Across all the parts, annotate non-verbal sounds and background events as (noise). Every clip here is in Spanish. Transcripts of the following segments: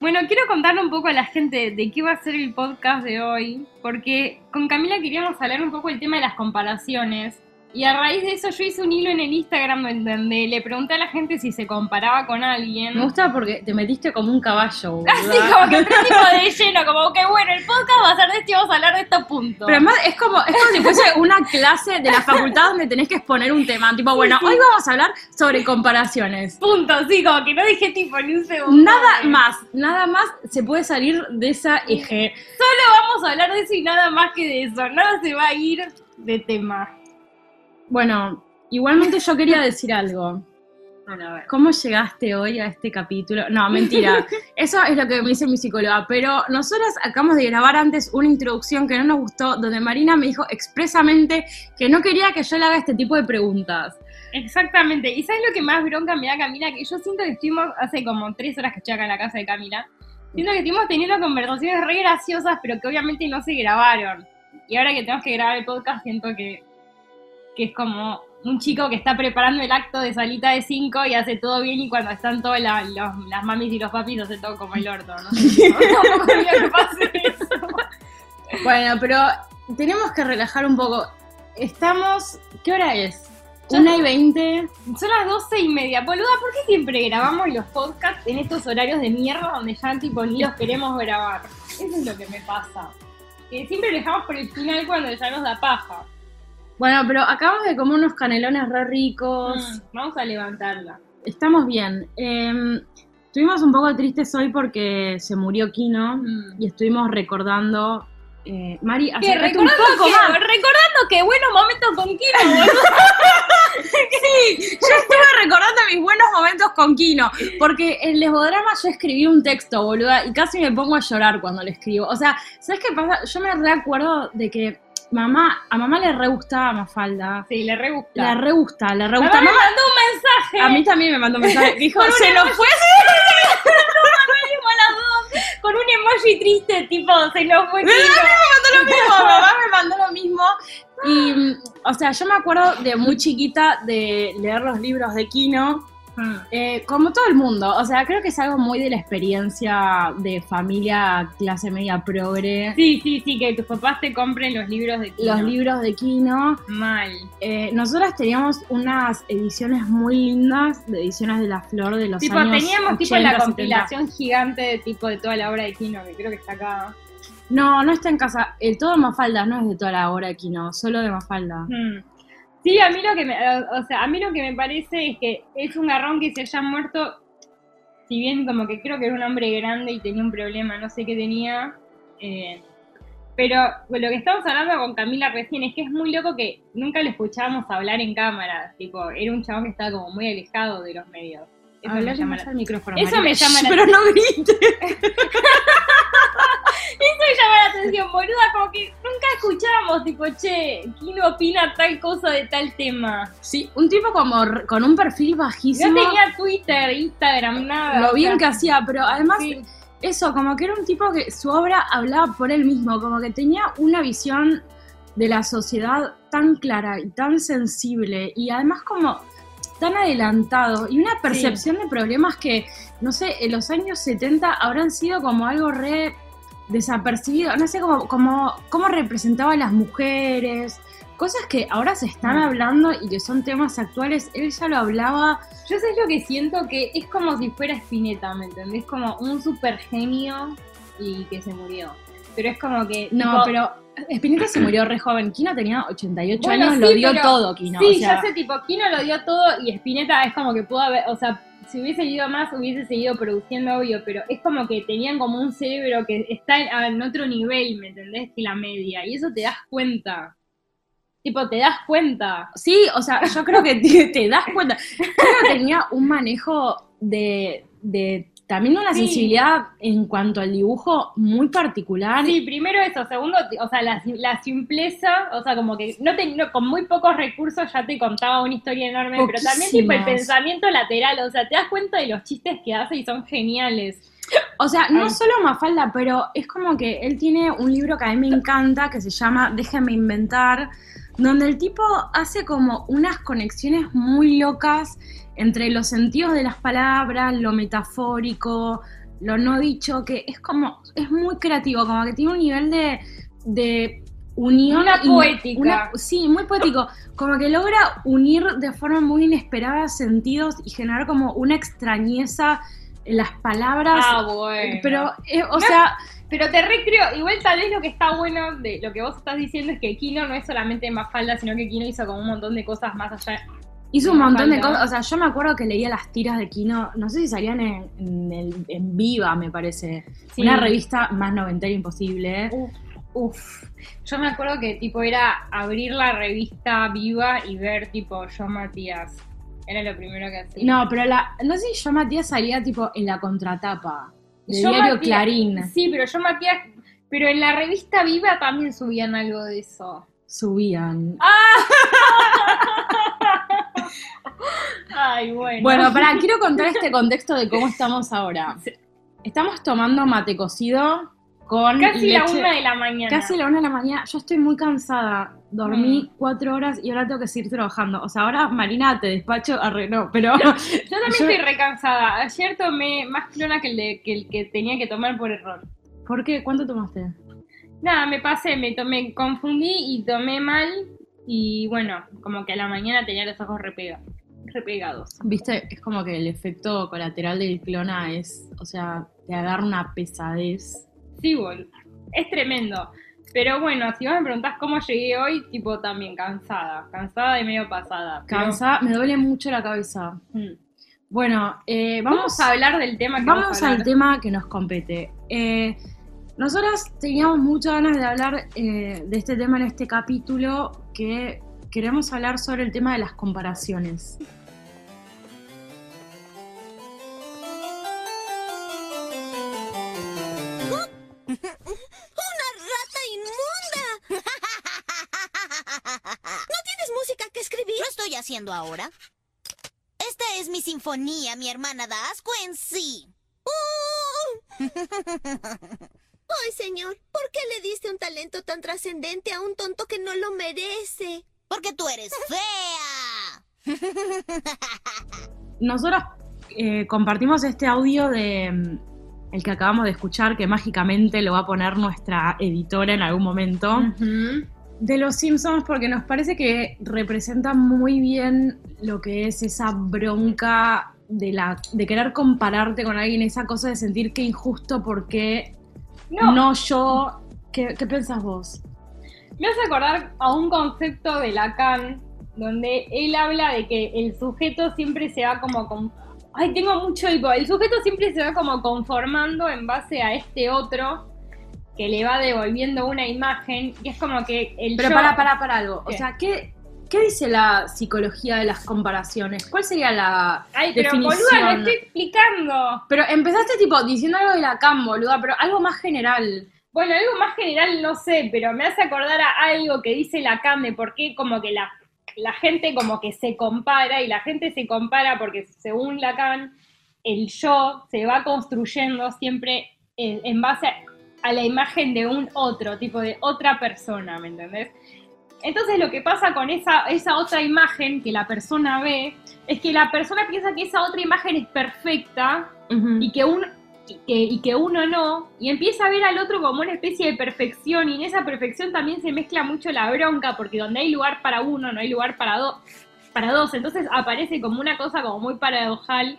Bueno, quiero contarle un poco a la gente de qué va a ser el podcast de hoy, porque con Camila queríamos hablar un poco del tema de las comparaciones. Y a raíz de eso yo hice un hilo en el Instagram donde le pregunté a la gente si se comparaba con alguien. Me gusta porque te metiste como un caballo. (laughs) Así como que entré tipo de lleno, como que bueno, el podcast va a ser de esto y vamos a hablar de estos puntos. Pero además es como, es como si fuese una clase de la facultad donde tenés que exponer un tema. Tipo, bueno, hoy vamos a hablar sobre comparaciones. Punto, sí, como que no dije tipo ni un segundo. Nada más, nada más se puede salir de esa eje. Solo vamos a hablar de eso y nada más que de eso. Nada se va a ir de tema. Bueno, igualmente yo quería decir algo. Bueno, a ver. ¿Cómo llegaste hoy a este capítulo? No, mentira. (laughs) Eso es lo que me dice mi psicóloga. Pero nosotras acabamos de grabar antes una introducción que no nos gustó, donde Marina me dijo expresamente que no quería que yo le haga este tipo de preguntas. Exactamente. ¿Y sabes lo que más bronca me da Camila? Que yo siento que estuvimos hace como tres horas que estoy acá en la casa de Camila. Siento que estuvimos teniendo conversaciones re graciosas, pero que obviamente no se grabaron. Y ahora que tenemos que grabar el podcast, siento que, que es como un chico que está preparando el acto de salita de cinco y hace todo bien y cuando están todas la- las mamis y los papis hace todo como el orto, ¿no? (laughs) sé, ¿no? Tampoco quería que pase eso. Bueno, pero tenemos que relajar un poco. Estamos. ¿Qué hora es? Una y veinte. Son las doce y media. Boluda, ¿por qué siempre grabamos los podcasts en estos horarios de mierda donde ya tipo ni los queremos grabar? Eso es lo que me pasa. Que siempre lo dejamos por el final cuando ya nos da paja. Bueno, pero acabamos de comer unos canelones re ricos. Mm, vamos a levantarla. Estamos bien. Eh, estuvimos un poco tristes hoy porque se murió Kino Mm. y estuvimos recordando. eh, Mari, Que acércate un recordando, poco que, más. recordando que buenos momentos con Kino, (laughs) boludo. Sí, yo estuve recordando mis buenos momentos con Kino, porque en Lesbodrama yo escribí un texto, boluda, y casi me pongo a llorar cuando lo escribo. O sea, ¿sabes qué pasa? Yo me recuerdo de que mamá, a mamá le re gustaba Mafalda. Sí, le re gusta. Le re gusta, le re Mamá gusta. me Mamá, mandó un mensaje. a mí también me mandó un mensaje. (laughs) Dijo, se nos fue. Fuimos las dos con un emoji triste, tipo, se nos fue (laughs) Kino. mandó lo (laughs) mismo, mamá me mandó lo mismo. Y, o sea, yo me acuerdo de muy chiquita de leer los libros de Kino, Mm. eh, como todo el mundo. O sea, creo que es algo muy de la experiencia de familia clase media progre. Sí, sí, sí, que tus papás te compren los libros de Kino. Los libros de Kino. Mal. Eh, nosotras teníamos unas ediciones muy lindas de ediciones de la flor de los Tipo, años teníamos tipo 80, la 70. compilación gigante de tipo de toda la obra de Kino, que creo que está acá. No, no está en casa. El todo Mafalda no es de toda la obra de Kino, solo de Mafalda. Hmm. Sí, a mí lo que me, o sea, a mí lo que me parece es que es un garrón que se haya muerto, si bien como que creo que era un hombre grande y tenía un problema, no sé qué tenía, eh, pero lo que estamos hablando con Camila recién es que es muy loco que nunca lo escuchábamos hablar en cámara, tipo, era un chabón que estaba como muy alejado de los medios. Eso me llama la al micrófono. Eso María. me llama la Pero no grites. (laughs) Eso me llama la atención, boluda, como que nunca escuchábamos, tipo, che, Kino opina tal cosa de tal tema. Sí, un tipo como con un perfil bajísimo. No tenía Twitter, Instagram, nada. lo o bien sea, que hacía, pero además sí. eso, como que era un tipo que su obra hablaba por él mismo, como que tenía una visión de la sociedad tan clara y tan sensible y además como tan adelantado y una percepción de problemas que, no sé, en los años 70 habrán sido como algo re desapercibido, no sé, como, como cómo representaba a las mujeres, cosas que ahora se están Mm. hablando y que son temas actuales, él ya lo hablaba Yo sé lo que siento que es como si fuera Spinetta, ¿me entendés? Como un super genio y que se murió. Pero es como que. No, tipo, pero Spinetta se murió re joven. Kino tenía 88 Bueno, años, sí, lo dio pero- todo, Kino. Sí, o sea, ya sé, tipo, Kino lo dio todo y Spinetta es como que pudo haber. O sea, si hubiese ido más, hubiese seguido produciendo, obvio, pero es como que tenían como un cerebro que está en, en otro nivel, ¿me entendés? Que la media. Y eso te das cuenta. Tipo, te das cuenta. Sí, o sea, yo creo que te, (laughs) te das cuenta. Kino tenía un manejo de, de también una Sí. sensibilidad en cuanto al dibujo muy particular. Sí, primero eso, segundo, o sea, la, la simpleza, o sea, como que no te- no- con muy pocos recursos ya te contaba una historia enorme, pero también tipo el pensamiento lateral, o sea, te das cuenta de los chistes que hace y son geniales. O sea, no Ay. solo Mafalda, pero es como que él tiene un libro que a mí me encanta que se llama Déjame inventar, donde el tipo hace como unas conexiones muy locas entre los sentidos de las palabras, lo metafórico, lo no dicho, que es como, es muy creativo, como que tiene un nivel de, de unión. Una poética. una- sí, muy poético. Como que logra unir de forma muy inesperada sentidos y generar como una extrañeza en las palabras. Ah, bueno. Pero, eh, o No, sea, Pero te recreo, igual tal vez lo que está bueno de lo que vos estás diciendo es que Kino no es solamente Mafalda, sino que Kino hizo como un montón de cosas más allá. Hizo un montón de cosas. O sea, yo me acuerdo que leía las tiras de Kino, no sé si salían en, en, el- en Viva, me parece. Sí. Una revista más noventera imposible. Uf, uf. Yo me acuerdo que tipo era abrir la revista viva y ver tipo yo Matías. Era lo primero que hacía. No, pero la, no sé si yo Matías salía tipo en la contratapa. De Yo diario Matías- Clarín Sí, pero yo Matías. Pero en la revista viva también subían algo de eso. subían. (laughs) Ay, bueno. Bueno, pará, quiero contar este contexto de cómo estamos ahora. Estamos tomando mate cocido con Casi la una de la mañana. Casi la una de la mañana. Yo estoy muy cansada. Dormí Mm. cuatro horas y ahora tengo que seguir trabajando. O sea, ahora Marina te despacho, arre, no, pero Yo también (laughs) Yo- estoy recansada. Ayer tomé más clona que el, de- que el que tenía que tomar por error. ¿por qué? ¿Cuánto tomaste? Nada, me pasé, me tomé, confundí y tomé mal. Y bueno, como que a la mañana tenía los ojos repega- repegados. Viste, es como que el efecto colateral del clona es, o sea, te agarra una pesadez. Sí, bol. Es tremendo. Pero bueno, si vos me preguntás cómo llegué hoy, tipo también cansada. Cansada y medio pasada. Pero- Cansada, me duele mucho la cabeza. Mm. Bueno, eh, Vamos, vamos a hablar del tema que Vamos vamos a al tema que nos compete. Eh, nosotras teníamos muchas ganas de hablar eh, de este tema en este capítulo, que queremos hablar sobre el tema de las comparaciones. ¡Una rata inmunda! ¿No tienes música que escribir? Lo estoy haciendo ahora. Esta es mi sinfonía, mi hermana da asco en sí. ¡Uh! Ay, señor, ¿por qué le diste un talento tan trascendente a un tonto que no lo merece? Porque tú eres (laughs) fea. Nosotros eh, compartimos este audio de el que acabamos de escuchar, que mágicamente lo va a poner nuestra editora en algún momento. De los Simpsons porque nos parece que representa muy bien lo que es esa bronca de la de querer compararte con alguien, esa cosa de sentir que injusto porque No, no, yo. ¿Qué, ¿Qué pensás vos? Me hace acordar a un concepto de Lacan, donde él habla de que el sujeto siempre se va como. Ay, tengo mucho eco. El sujeto siempre se va como conformando en base a este otro que le va devolviendo una imagen y es como que el Pero yo- para, para, para algo. ¿Qué? O sea, ¿qué, ¿qué dice la psicología de las comparaciones? ¿Cuál sería la Ay, pero definición? boluda, lo estoy explicando. Pero empezaste tipo diciendo algo de Lacan, boluda, pero algo más general. Bueno, algo más general no sé, pero me hace acordar a algo que dice Lacan de por qué como que la, la gente como que se compara y la gente se compara porque según Lacan el yo se va construyendo siempre en, en base a, a la imagen de un otro, tipo de otra persona, ¿me entendés? Entonces lo que pasa con esa, esa otra imagen que la persona ve es que la persona piensa que esa otra imagen es perfecta y que, un, que, uno no, y empieza a ver al otro como una especie de perfección, y en esa perfección también se mezcla mucho la bronca, porque donde hay lugar para uno, no hay lugar para, dos para dos, entonces aparece como una cosa como muy paradojal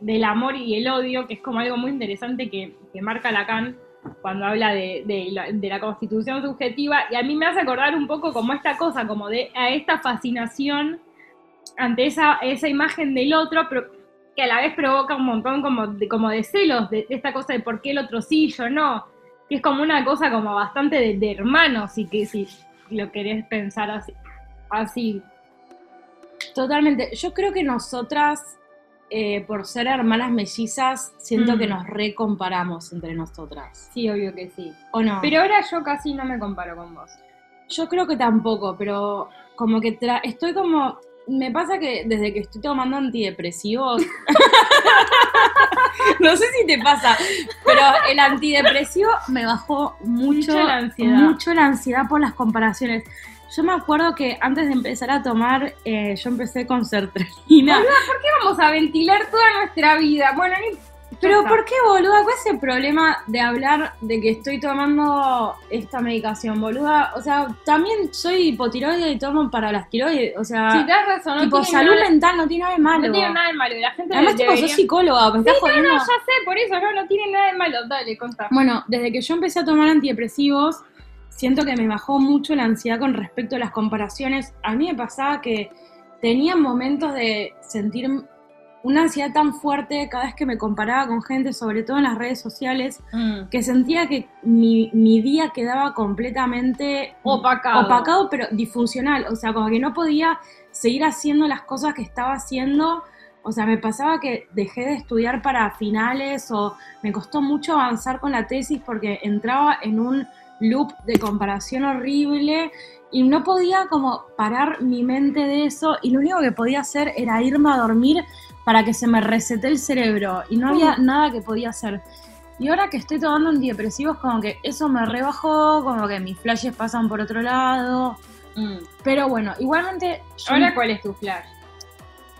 del amor y el odio, que es como algo muy interesante que, marca Lacan cuando habla de, de la, de la constitución subjetiva, y a mí me hace acordar un poco como esta cosa, como de a esta fascinación ante esa, esa imagen del otro, pero que a la vez provoca un montón como de, como de celos, de, de esta cosa de por qué el otro sí, yo no, que es como una cosa como bastante de, de hermanos, y que si lo querés pensar así, así. Totalmente. Yo creo que nosotras, eh, por ser hermanas mellizas, siento Mm. que nos recomparamos entre nosotras. Sí, obvio que sí. ¿O no? Pero ahora yo casi no me comparo con vos. Yo creo que tampoco, pero como que tra- estoy como me pasa que desde que estoy tomando antidepresivos, (laughs) no sé si te pasa, pero el antidepresivo me bajó mucho, Mucho la ansiedad. mucho la ansiedad por las comparaciones. Yo me acuerdo que antes de empezar a tomar, eh, yo empecé con sertralina. ¿Por qué vamos a ventilar toda nuestra vida? Bueno, ni... Pero ¿por qué, boluda? ¿Cuál es el problema de hablar de que estoy tomando esta medicación, boluda? O sea, también soy hipotiroide y tomo para las tiroides. O sea, Sí, tenés razón. No tipo, tiene salud nada- mental no tiene nada de malo. No tiene nada de malo. La gente Además, tipo, debería... sos psicóloga, estás Sí, no, jodiendo. no, ya sé, por eso, no, no tiene nada de malo. Dale, contá. Bueno, desde que yo empecé a tomar antidepresivos, siento que me bajó mucho la ansiedad con respecto a las comparaciones. A mí me pasaba que tenía momentos de sentir una ansiedad tan fuerte cada vez que me comparaba con gente, sobre todo en las redes sociales, Mm. que sentía que mi, mi día quedaba completamente Opacado. opacado, pero disfuncional. O sea, como que no podía seguir haciendo las cosas que estaba haciendo. O sea, me pasaba que dejé de estudiar para finales o me costó mucho avanzar con la tesis porque entraba en un loop de comparación horrible y no podía como parar mi mente de eso y lo único que podía hacer era irme a dormir para que se me resete el cerebro y no había nada que podía hacer. Y ahora que estoy tomando antidepresivos, como que eso me rebajó, como que mis flashes pasan por otro lado. Mm. Pero bueno, igualmente. yo- Ahora, ¿cuál es tu flash?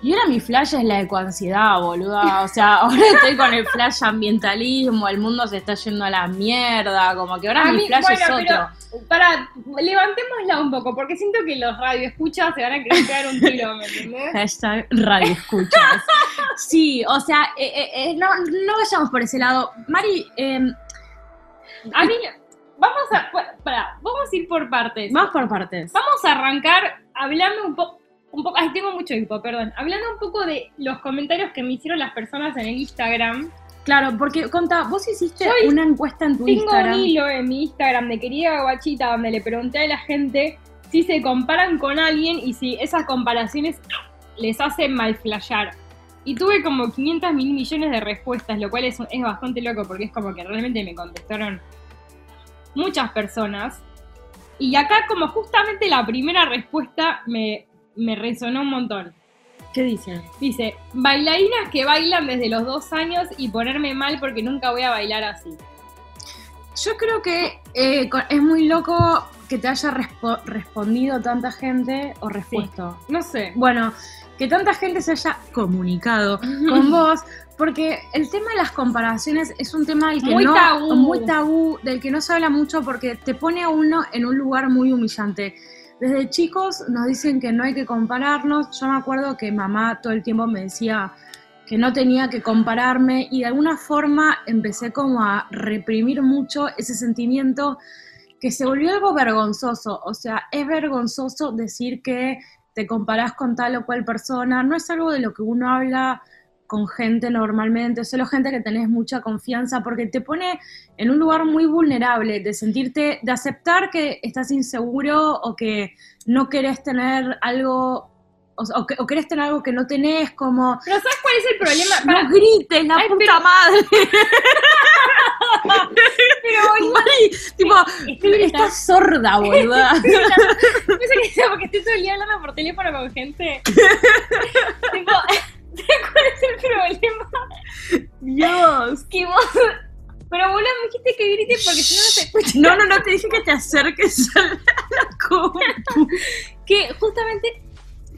Y ahora mi flash es la ecoansiedad, boluda. O sea, (laughs) ahora estoy con el flash ambientalismo, el mundo se está yendo a la mierda. Como que ahora A mi mí- flash bueno, es pero- otro. Para, levantémosla un poco, porque siento que los radioescuchas se van a querer pegar un tiro, ¿me entendés? (laughs) Hashtag radio escuchas. Sí, o sea, eh, eh, eh, no, no vayamos por ese lado. Mari, eh, A mí, vamos a, para, vamos a ir por partes. vamos por partes. Vamos a arrancar hablando un poco, un poco, ay, tengo mucho hipo, perdón, hablando un poco de los comentarios que me hicieron las personas en el Instagram. Claro, porque conta, vos hiciste Yo una encuesta en tu Tengo Instagram. un hilo en mi Instagram de querida guachita donde le pregunté a la gente si se comparan con alguien y si esas comparaciones les hacen mal flashear. Y tuve como 500 mil millones de respuestas, lo cual es, es bastante loco porque es como que realmente me contestaron muchas personas. Y acá como justamente la primera respuesta me, me resonó un montón. ¿Qué dicen? Dice, bailarinas que bailan desde los dos años y ponerme mal porque nunca voy a bailar así. Yo creo que eh, es muy loco que te haya respo- respondido tanta gente o respuesto. No sé. Bueno, que tanta gente se haya comunicado (laughs) con vos, porque el tema de las comparaciones es un tema del que Muy no, tabú. muy tabú, del que no se habla mucho porque te pone a uno en un lugar muy humillante. Desde chicos nos dicen que no hay que compararnos. Yo me acuerdo que mamá todo el tiempo me decía que no tenía que compararme y de alguna forma empecé como a reprimir mucho ese sentimiento que se volvió algo vergonzoso. O sea, es vergonzoso decir que te comparás con tal o cual persona. No es algo de lo que uno habla con gente normalmente, solo gente que tenés mucha confianza, porque te pone en un lugar muy vulnerable de sentirte, de aceptar que estás inseguro o que no querés tener algo, o, o que, o querés tener algo que no tenés, como, Pero ¿sabes cuál es el problema? Para- no grites, la Ay, puta pero- madre. (laughs) pero boludo, Mari, tipo, estoy estás sorda, (laughs) boluda. Que (laughs) porque estoy todo el día hablando por teléfono con gente. tipo, ¿sabes cuál es el problema? Dios. Que vos. Pero boludo, me dijiste que grites porque si no no se escucha. No, no, no, te dije que te acerques a la compu. Que justamente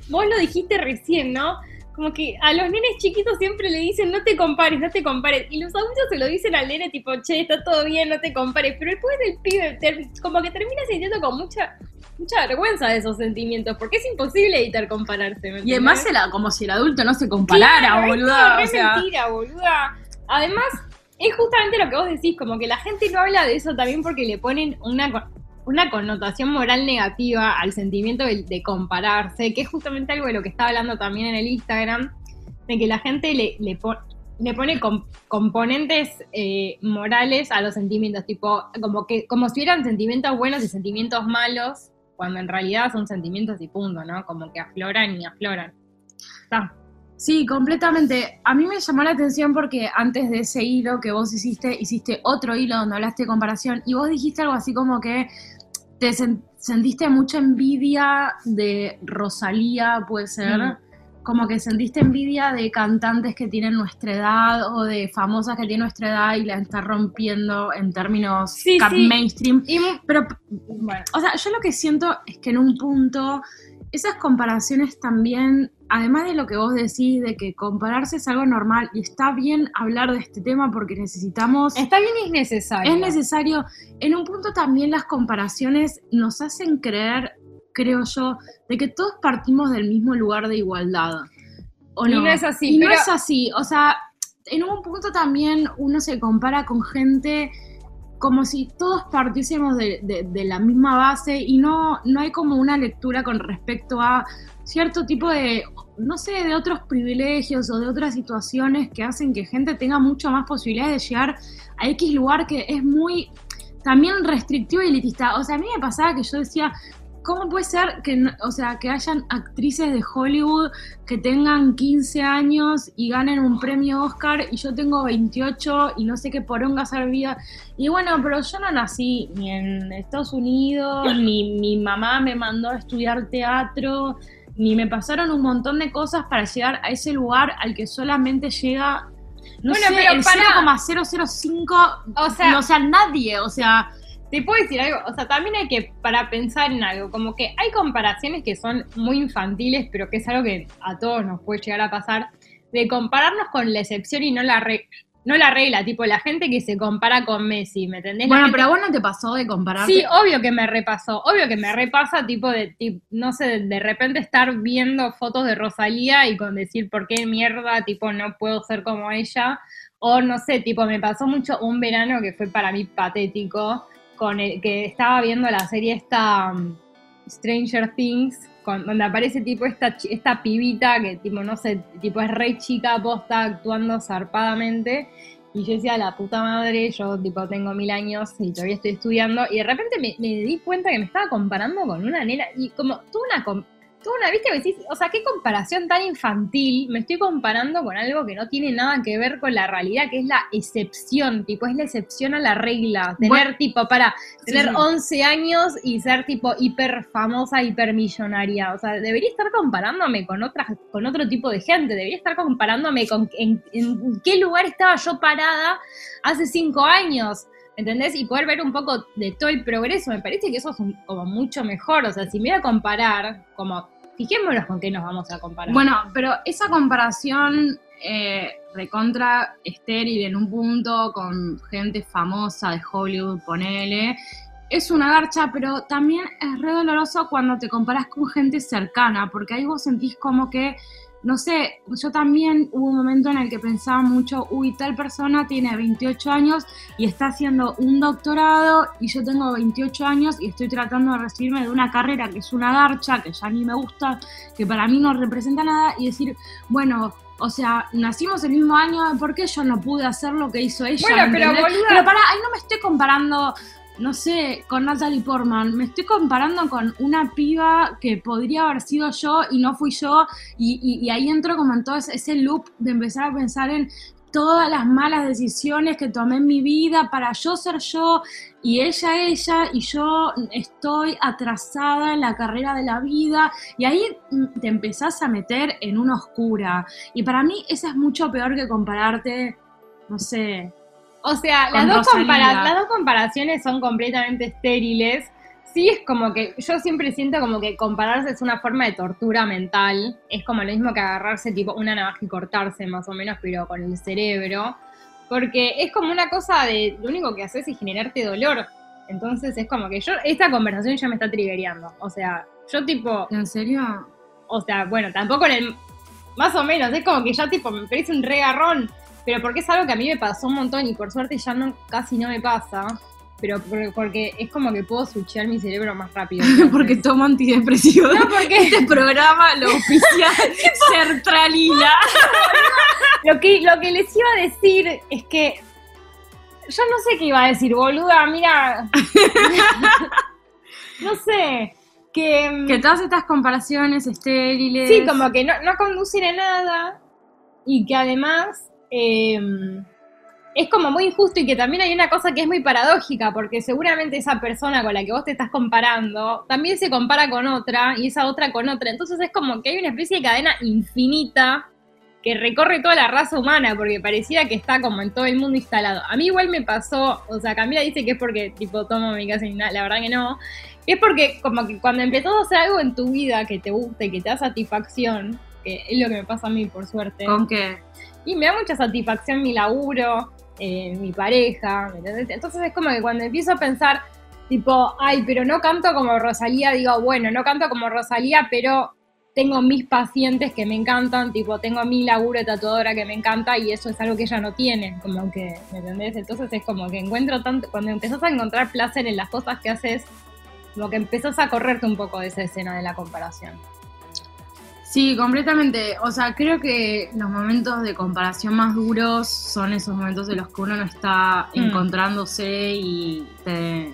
vos lo dijiste recién, ¿no? Como que a los nenes chiquitos siempre le dicen no te compares, no te compares. Y los adultos se lo dicen al nene tipo, che, está todo bien, no te compares. Pero después el pibe ter- como que termina sintiendo con mucha mucha vergüenza de esos sentimientos, porque es imposible evitar compararse. ¿me Y además como si el adulto no se comparara, Claro, es boluda. re O sea, mentira, boluda. Además, es justamente lo que vos decís, como que la gente no habla de eso también porque le ponen una, una connotación moral negativa al sentimiento de, de compararse, que es justamente algo de lo que estaba hablando también en el Instagram, de que la gente le, le, po- le pone com- componentes eh, morales a los sentimientos, tipo, como que como si hubieran sentimientos buenos y sentimientos malos, cuando en realidad son sentimientos y punto, ¿no? Como que afloran y afloran. Sí, completamente. A mí me llamó la atención porque antes de ese hilo que vos hiciste, hiciste otro hilo donde hablaste de comparación y vos dijiste algo así como que te sen- sentiste mucha envidia de Rosalía, puede ser. Mm. Como que sentiste envidia de cantantes que tienen nuestra edad o de famosas que tienen nuestra edad y la están rompiendo en términos Sí, cap- sí. mainstream. Y, Pero, bueno, o sea, yo lo que siento es que en un punto esas comparaciones también, además de lo que vos decís, de que compararse es algo normal y está bien hablar de este tema porque necesitamos... está bien y es necesario. Es necesario. En un punto también las comparaciones nos hacen creer, creo yo, de que todos partimos del mismo lugar de igualdad. ¿O Y no? no es así, Y no es así. O sea, en un punto también uno se compara con gente como si todos partiésemos de, de- de la misma base y no, no hay como una lectura con respecto a cierto tipo de, no sé, de otros privilegios o de otras situaciones que hacen que gente tenga mucho más posibilidades de llegar a X lugar que es muy también restrictivo y elitista. O sea, a mí me pasaba que yo decía, ¿cómo puede ser que, o sea, que hayan actrices de Hollywood que tengan 15 años y ganen un premio Oscar y yo tengo 28 y no sé qué poronga hacer vida? Y bueno, pero yo no nací ni en Estados Unidos, (laughs) ni mi mamá me mandó a estudiar teatro, ni me pasaron un montón de cosas para llegar a ese lugar al que solamente llega, no Bueno, sé, pero el pará. 0,005, O sea- no, o sea, nadie, o sea, Te puedo decir algo, o sea, también hay que, para pensar en algo, como que hay comparaciones que son muy infantiles, pero que es algo que a todos nos puede llegar a pasar, de compararnos con la excepción y no la, re- no la regla, tipo la gente que se compara con Messi, ¿me entendés? La bueno, gente- pero a vos no te pasó de compararte. Sí, obvio que me repasó, obvio que me repasa, tipo de, tip- no sé, de, de repente estar viendo fotos de Rosalía y con decir por qué mierda, tipo, no puedo ser como ella, o no sé, tipo, me pasó mucho un verano que fue para mí patético, con el que estaba viendo la serie esta um, Stranger Things, con, donde aparece tipo esta, esta pibita que tipo, no sé, tipo es re chica, posta, actuando zarpadamente, y yo decía, la puta madre, yo tipo tengo mil años y todavía estoy estudiando. Y de repente me, me di cuenta que me estaba comparando con una nena. Y como, tuve una, tuve una que decís, o sea, qué comparación tan infantil. Me estoy comparando con algo que no tiene nada que ver con la realidad, que es la excepción. Tipo, es la excepción a la regla. Tener Bueno, tipo, para tener sí. 11 años y ser tipo hiper famosa, hiper millonaria. O sea, debería estar comparándome con otras, con otro tipo de gente. Debería estar comparándome con en, en qué lugar estaba yo parada hace cinco años. ¿Entendés? Y poder ver un poco de todo el progreso. Me parece que eso es como mucho mejor. O sea, si me voy a comparar, como, fijémonos con qué nos vamos a comparar. Bueno, pero esa comparación eh, recontra estéril en un punto con gente famosa de Hollywood, ponele, es una garcha, pero también es re doloroso cuando te comparas con gente cercana, porque ahí vos sentís como que, no sé, yo también hubo un momento en el que pensaba mucho, uy, tal persona tiene 28 años y está haciendo un doctorado y yo tengo 28 años y estoy tratando de recibirme de una carrera que es una garcha, que ya ni me gusta, que para mí no representa nada y decir, bueno, o sea, nacimos el mismo año, ¿por qué yo no pude hacer lo que hizo ella? Bueno, pero, Pero para, ahí no me estoy comparando, no sé, con Natalie Portman, me estoy comparando con una piba que podría haber sido yo y no fui yo, y, ahí entro como en todo ese, loop de empezar a pensar en todas las malas decisiones que tomé en mi vida para yo ser yo y ella ella y yo estoy atrasada en la carrera de la vida. Y ahí mm, te empezás a meter en una oscura. Y para mí eso es mucho peor que compararte no sé O sea, las dos, las dos comparaciones son completamente estériles. Sí, es como que yo siempre siento como que compararse es una forma de tortura mental. Es como lo mismo que agarrarse tipo una navaja y cortarse más o menos, pero con el cerebro. Porque es como una cosa de lo único que haces es generarte dolor. Entonces es como que yo, esta conversación ya me está triggereando. O sea, yo tipo, en serio o sea, bueno, tampoco en el. Más o menos, es como que ya tipo me parece un regarrón. Pero porque es algo que a mí me pasó un montón y por suerte ya no casi no me pasa. Pero por- porque es como que puedo switchear mi cerebro más rápido. (laughs) porque entonces. tomo antidepresivos No, porque (laughs) este programa lo oficia Sertralina (laughs) lo que, lo que les iba a decir es que. Yo no sé qué iba a decir, boluda, mira. no sé. Que. mm, que todas estas comparaciones estériles Sí, como que no, no conducen a nada y que además eh, es como muy injusto y que también hay una cosa que es muy paradójica, porque seguramente esa persona con la que vos te estás comparando también se compara con otra y esa otra con otra. Entonces es como que hay una especie de cadena infinita que recorre toda la raza humana, porque parecía que está como en todo el mundo instalado. A mí igual me pasó, o sea, Camila dice que es porque tipo tomo mi casa y nada, la verdad que no. Es porque como que cuando empezás a hacer algo en tu vida que te guste, que te da satisfacción, que es lo que me pasa a mí por suerte. ¿Con qué? Y me da mucha satisfacción mi laburo, eh, mi pareja, ¿me entendés? Entonces es como que cuando empiezo a pensar, tipo, ay, pero no canto como Rosalía, digo, bueno, no canto como Rosalía, pero tengo mis pacientes que me encantan, tipo, tengo mi laburo de tatuadora que me encanta y eso es algo que ella no tiene, como que, ¿me entendés? Entonces es como que encuentro tanto, cuando empezás a encontrar placer en las cosas que haces, como que empezás a correrte un poco de esa escena de la comparación. Sí, completamente. O sea, creo que los momentos de comparación más duros son esos momentos en los que uno no está Mm. encontrándose y te...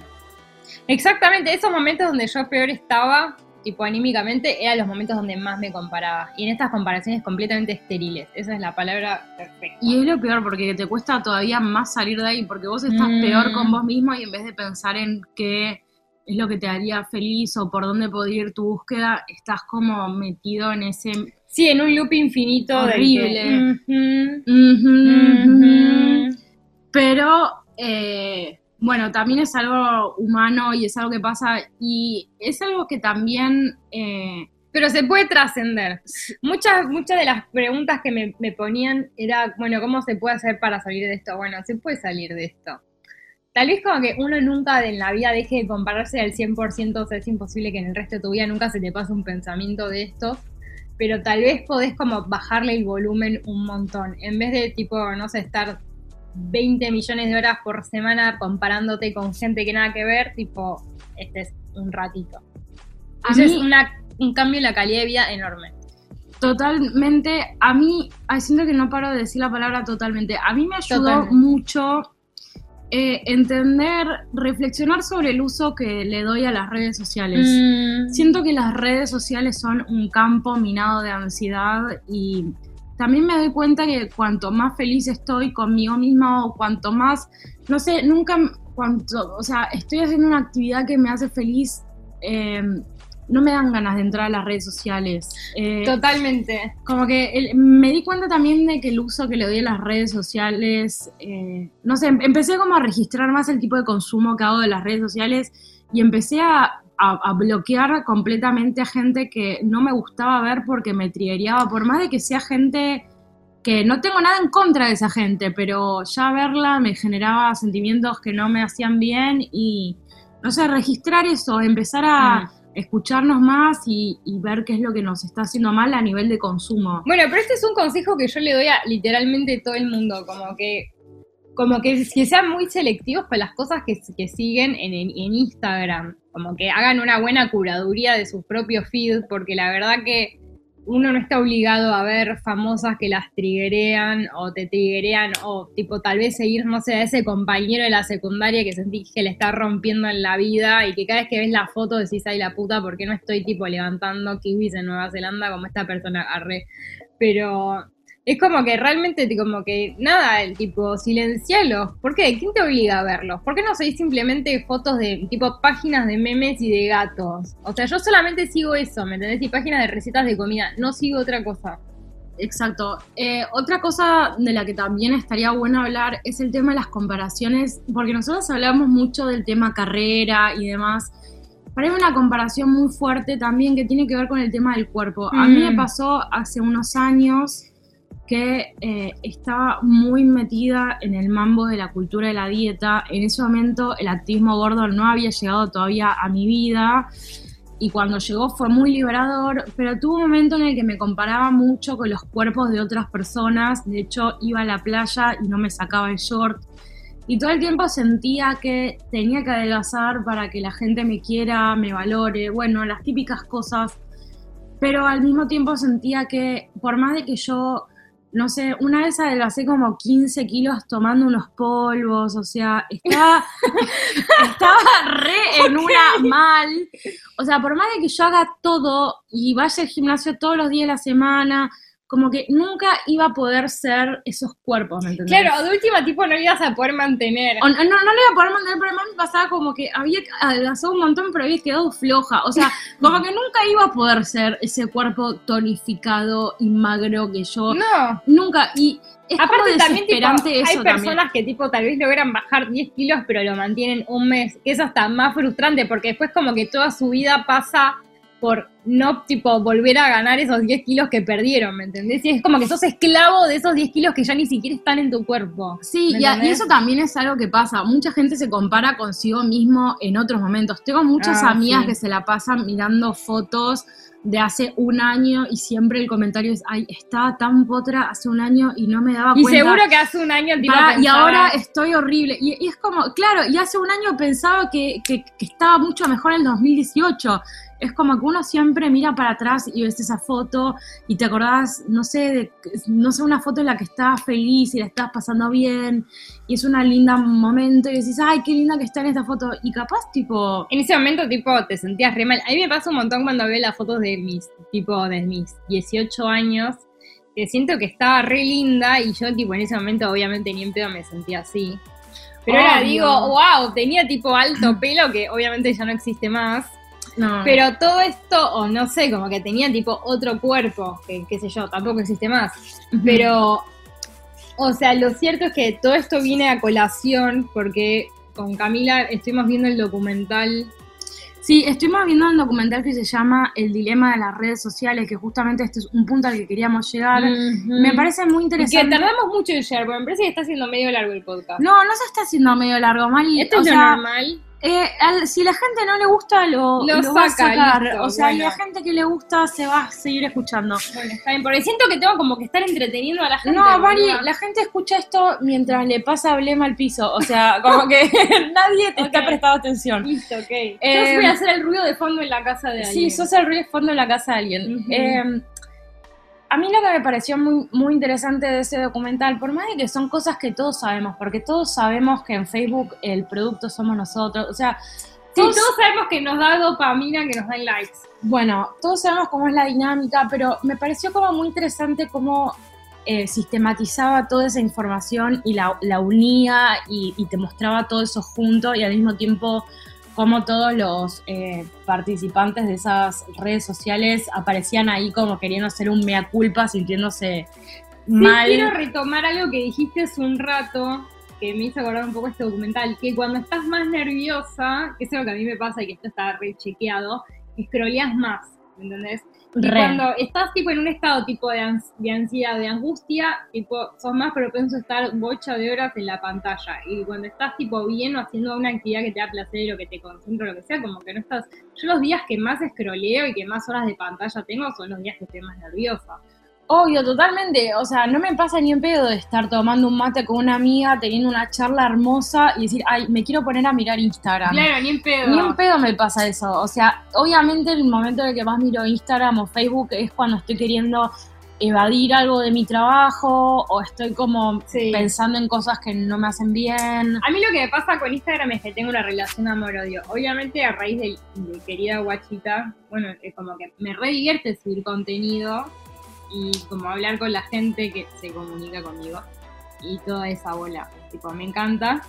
Exactamente, esos momentos donde yo peor estaba, tipo anímicamente, eran los momentos donde más me comparaba. Y en estas comparaciones completamente estériles. Esa es la palabra perfecta. Y es lo peor porque te cuesta todavía más salir de ahí porque vos estás Mm. peor con vos mismo y en vez de pensar en qué es lo que te haría feliz o por dónde podría ir tu búsqueda, estás como metido en ese... Sí, en un loop infinito Horrible. que-. Pero, eh, bueno, también es algo humano y es algo que pasa y es algo que también... eh, Pero se puede trascender. Muchas, muchas de las preguntas que me, me ponían era, bueno, ¿cómo se puede hacer para salir de esto? Bueno, se puede salir de esto. Tal vez como que uno nunca en la vida deje de compararse al 100%, o sea, es imposible que en el resto de tu vida nunca se te pase un pensamiento de estos, pero tal vez podés como bajarle el volumen un montón. En vez de tipo, no sé, estar 20 millones de horas por semana comparándote con gente que nada que ver, tipo, este es un ratito. A Eso es una, un cambio en la calidad de vida enorme. Totalmente, a mí, siento que no paro de decir la palabra totalmente, a mí me ayudó Totalmente. mucho eh, entender, reflexionar sobre el uso que le doy a las redes sociales. Mm. Siento que las redes sociales son un campo minado de ansiedad y también me doy cuenta que cuanto más feliz estoy conmigo misma o cuanto más, no sé, nunca, cuanto, o sea, estoy haciendo una actividad que me hace feliz, eh, no me dan ganas de entrar a las redes sociales. Eh, Totalmente. como que el- me di cuenta también de que el uso que le doy a las redes sociales, eh, no sé, em- empecé como a registrar más el tipo de consumo que hago de las redes sociales y empecé a, a- a bloquear completamente a gente que no me gustaba ver porque me triggereaba, por más de que sea gente que no tengo nada en contra de esa gente, pero ya verla me generaba sentimientos que no me hacían bien y, no sé, registrar eso, empezar a Mm. Escucharnos más y, y ver qué es lo que nos está haciendo mal a nivel de consumo. Bueno, pero este es un consejo que yo le doy a literalmente todo el mundo, como que como que, sean muy selectivos con las cosas que, que siguen en, en- en Instagram, como que hagan una buena curaduría de sus propios feeds, porque la verdad que uno no está obligado a ver famosas que las triguerean o te triguerean o tipo tal vez seguir, no sé, a ese compañero de la secundaria que sentís que le está rompiendo en la vida y que cada vez que ves la foto decís, ay la puta, ¿por qué no estoy tipo levantando kiwis en Nueva Zelanda como esta persona arre? Pero es como que realmente, te- como que nada, el tipo, silencialos. ¿Por qué? ¿Quién te obliga a verlos? ¿Por qué no seguís simplemente fotos de tipo páginas de memes y de gatos? O sea, yo solamente sigo eso, ¿me entendés? Y páginas de recetas de comida, no sigo otra cosa. Exacto. Eh, otra cosa de la que también estaría bueno hablar es el tema de las comparaciones, porque nosotros hablamos mucho del tema carrera y demás. Pero hay una comparación muy fuerte también que tiene que ver con el tema del cuerpo. A mí me Mm. pasó hace unos años que eh, estaba muy metida en el mambo de la cultura de la dieta. En ese momento el activismo gordo no había llegado todavía a mi vida y cuando llegó fue muy liberador, pero tuvo un momento en el que me comparaba mucho con los cuerpos de otras personas. De hecho, iba a la playa y no me sacaba el short. Y todo el tiempo sentía que tenía que adelgazar para que la gente me quiera, me valore, bueno, las típicas cosas. Pero al mismo tiempo sentía que por más de que yo, no sé, una vez adelgacé como 15 kilos tomando unos polvos, o sea, estaba, (laughs) estaba re en una mal. O sea, por más de que yo haga todo y vaya al gimnasio todos los días de la semana, como que nunca iba a poder ser esos cuerpos, ¿me entendés? Claro, de última tipo no lo ibas a poder mantener. O no, no, no lo iba a poder mantener, pero me pasaba como que había adelgazado un montón, pero había quedado floja. O sea, (laughs) como que nunca iba a poder ser ese cuerpo tonificado y magro que yo. No. Nunca. Y es como Aparte también tipo, eso hay también. personas que tipo tal vez logran bajar 10 kilos pero lo mantienen un mes, que es hasta más frustrante porque después como que toda su vida pasa por no tipo volver a ganar esos 10 kilos que perdieron, ¿me entendés? Y es como que sos esclavo de esos 10 kilos que ya ni siquiera están en tu cuerpo. Sí, ¿Me y, a- y eso también es algo que pasa. Mucha gente se compara consigo mismo en otros momentos. Tengo muchas Ah, amigas sí. que se la pasan mirando fotos de hace un año y siempre el comentario es, ay, estaba tan potra hace un año y no me daba Y cuenta. seguro que hace un año tipo y ahora estoy horrible. Y, y es como, claro, y hace un año pensaba que, que- que estaba mucho mejor en el 2018. Es como que uno siempre mira para atrás y ves esa foto y te acordás, no sé, de, no sé, una foto en la que estabas feliz y la estabas pasando bien y es un linda momento y decís, ay, qué linda que está en esta foto. Y capaz, tipo, En ese momento, tipo, te sentías re mal. A mí me pasa un montón cuando veo las fotos de mis, tipo, de mis 18 años, que siento que estaba re linda y yo, tipo, en ese momento, obviamente, ni en pedo me sentía así. Pero ahora digo, wow, tenía tipo alto (clears throat) pelo que obviamente ya no existe más. No. Pero todo esto, o no sé, como que tenía tipo otro cuerpo, que qué sé yo, tampoco existe más. Pero, o sea, lo cierto es que todo esto viene a colación porque con Camila estuvimos viendo el documental Sí, estuvimos viendo un documental que se llama El dilema de las redes sociales, que justamente este es un punto al que queríamos llegar. Me parece muy Y que interesante. tardamos mucho en llegar, porque me parece que está siendo medio largo el podcast. No, no se está haciendo medio largo, Mali. Esto o es lo sea, normal. Eh, al- si la gente no le gusta, lo, Lo lo va a saca, sacar. listo, o sea, y la gente que le gusta se va a seguir escuchando. Bueno, está bien, porque siento que tengo como que estar entreteniendo a la gente. No, Mari, la gente escucha esto mientras le pasa blema al piso. O sea, (laughs) como que (laughs) nadie te está Ok. prestando atención. Listo, ok. Eh, Yo voy a hacer el ruido de fondo en la casa de alguien. Sí, sos el ruido de fondo en la casa de alguien. Eh, a mí lo que me pareció muy, muy interesante de ese documental, por más de que son cosas que todos sabemos, porque todos sabemos que en Facebook el producto somos nosotros, o sea, Sí, todos- todos sabemos que nos da dopamina, que nos dan likes. bueno, todos sabemos cómo es la dinámica, pero me pareció como muy interesante cómo eh, sistematizaba toda esa información y la, la unía y, y te mostraba todo eso junto y al mismo tiempo cómo todos los eh, participantes de esas redes sociales aparecían ahí como queriendo hacer un mea culpa, sintiéndose Sí, mal. quiero retomar algo que dijiste hace un rato, que me hizo acordar un poco este documental, que cuando estás más nerviosa, que es algo que a mí me pasa y que esto está re chequeado, escroleas más, ¿me entendés? Y Re. cuando estás tipo en un estado tipo de, ans- de ansiedad, de angustia, tipo, sos más propenso a estar bocha de horas en la pantalla. Y cuando estás tipo bien o haciendo una actividad que te da placer o que te concentra o lo que sea, como que no estás... Yo los días que más escroleo y que más horas de pantalla tengo son los días que estoy más nerviosa. Obvio, totalmente. O sea, no me pasa ni en pedo de estar tomando un mate con una amiga, teniendo una charla hermosa y decir, ay, me quiero poner a mirar Instagram. Claro, ni en pedo. Ni en pedo me pasa eso. O sea, obviamente el momento en el que más miro Instagram o Facebook es cuando estoy queriendo evadir algo de mi trabajo o estoy como Sí. pensando en cosas que no me hacen bien. A mí lo que me pasa con Instagram es que tengo una relación amor-odio. Obviamente a raíz de, de querida guachita, bueno, es como que me re divierte subir contenido y como hablar con la gente que se comunica conmigo y toda esa bola. Tipo, me encanta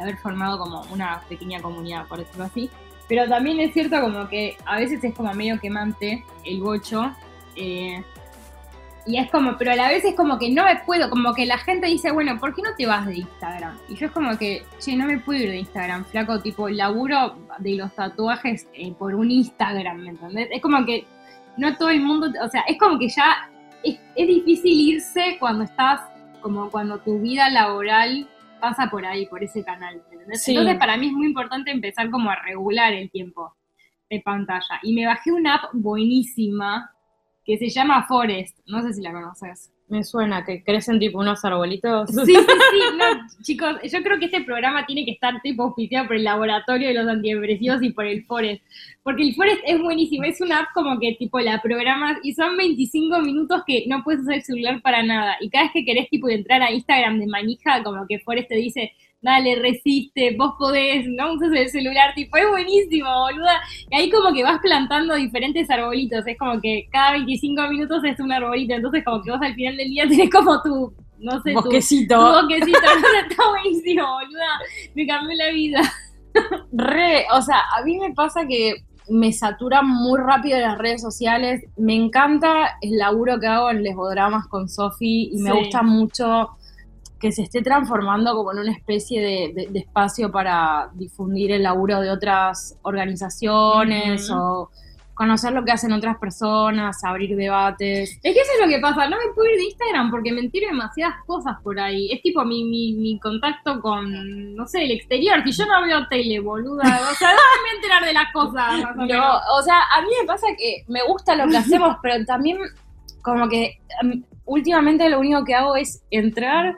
haber formado como una pequeña comunidad, por decirlo así. Pero también es cierto como que a veces es como medio quemante el bocho. eh, y es como, pero a la vez es como que no me puedo, como que la gente dice, bueno, ¿por qué no te vas de Instagram? Y yo es como que, che, no me puedo ir de Instagram, flaco, tipo, laburo de los tatuajes eh, por un Instagram, ¿me entendés? Es como que no todo el mundo, o sea, es como que ya es, es difícil irse cuando estás, como cuando tu vida laboral pasa por ahí, por ese canal. Entonces para mí es muy importante empezar como a regular el tiempo de pantalla. Y me bajé una app buenísima que se llama Forest, no sé si la conoces. Me suena que crecen tipo unos arbolitos. Sí, sí, sí. (laughs) No, chicos, yo creo que este programa tiene que estar tipo auspiciado por el laboratorio de los antidepresivos y por el Forest. Porque el Forest es buenísimo. Es una app como que tipo la programas y son 25 minutos que no puedes usar el celular para nada. Y cada vez que querés tipo entrar a Instagram de manija, como que Forest te dice, dale, resiste, vos podés, no uses el celular, tipo, es buenísimo, boluda. Y ahí como que vas plantando diferentes arbolitos, es como que cada 25 minutos es un arbolito, entonces como que vos al final del día (laughs) tenés como tu, no sé, Bosquecito. tu, bosquecito, (laughs) entonces está buenísimo, boluda, me cambió la vida. Re, o sea, a mí me pasa que me saturan muy rápido las redes sociales. Me encanta el laburo que hago en lesbodramas con Sofi y me Sí. gusta mucho que se esté transformando como en una especie de, de- de espacio para difundir el laburo de otras organizaciones o conocer lo que hacen otras personas, abrir debates. Es que eso es lo que pasa, no me puedo ir de Instagram porque me entero demasiadas cosas por ahí. Es tipo mi, mi, mi contacto con, no sé, el exterior. Si yo no veo tele, boluda, o sea, ¿dónde me voy a enterar de las cosas? más o (laughs) No, o sea, a mí me pasa que me gusta lo que hacemos, pero también como que um, últimamente lo único que hago es entrar,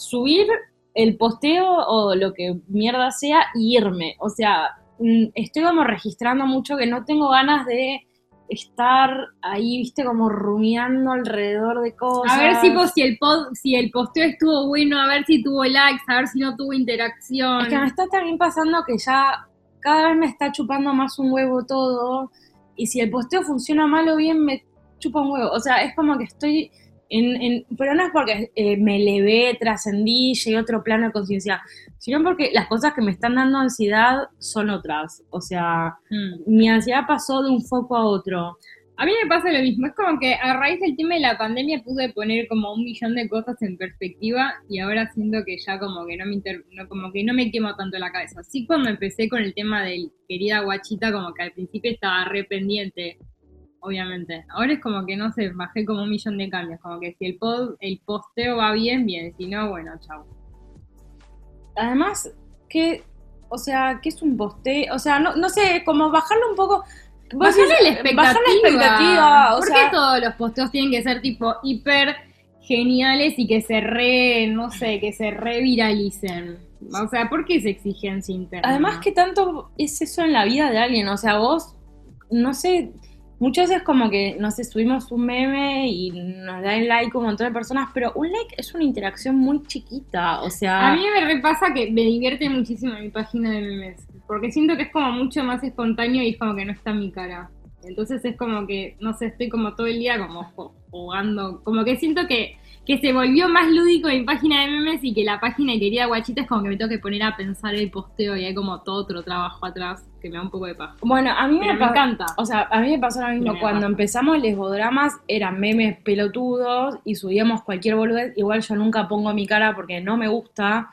subir el posteo o lo que mierda sea y irme. O sea, mm, estoy como registrando mucho que no tengo ganas de estar ahí, viste, como rumiando alrededor de cosas. A ver si, pues, si, el pod, si el posteo estuvo bueno, a ver si tuvo likes, a ver si no tuvo interacción. Es que me está también pasando que ya cada vez me está chupando más un huevo todo. Y si el posteo funciona mal o bien, me chupa un huevo. O sea, es como que estoy en. en- pero no es porque eh, me elevé, trascendí, llegué a otro plano de conciencia, sino porque las cosas que me están dando ansiedad son otras. O sea, Mm. mi ansiedad pasó de un foco a otro. A mí me pasa lo mismo, es como que a raíz del tema de la pandemia pude poner como un millón de cosas en perspectiva y ahora siento que ya como que no me inter- no, como que no me quemo tanto la cabeza. Sí cuando empecé con el tema del querida guachita, como que al principio estaba re pendiente, obviamente. Ahora es como que no sé, bajé como un millón de cambios, como que si el pod, el posteo va bien, bien, si no, bueno, chao. Además, que. O sea, ¿qué es un posteo? O sea, no, no sé, como bajarlo un poco. Decís, la expectativa. bajar la expectativa, o ¿Por sea, qué todos los posteos tienen que ser tipo hiper geniales y que se re, no sé, que se reviralicen? O sea, ¿por qué esa exigencia interna? Además, ¿qué tanto es eso en la vida de alguien? O sea, vos, no sé, muchas veces como que, no sé, subimos un meme y nos da el like un montón de personas, pero un like es una interacción muy chiquita, o sea... A mí me repasa que me divierte muchísimo mi página de memes, porque siento que es como mucho más espontáneo y es como que no está mi cara. Entonces es como que, no sé, estoy como todo el día como ju- jugando, como que siento que, que se volvió más lúdico mi página de memes y que la página de querida guachita es como que me tengo que poner a pensar el posteo y hay como todo otro trabajo atrás que me da un poco de paja. Bueno, a mí me, encanta. O sea, a mí me pasó lo mismo. Cuando pasa. empezamos lesbodramas eran memes pelotudos y subíamos cualquier boludez. Igual yo nunca pongo mi cara porque no me gusta.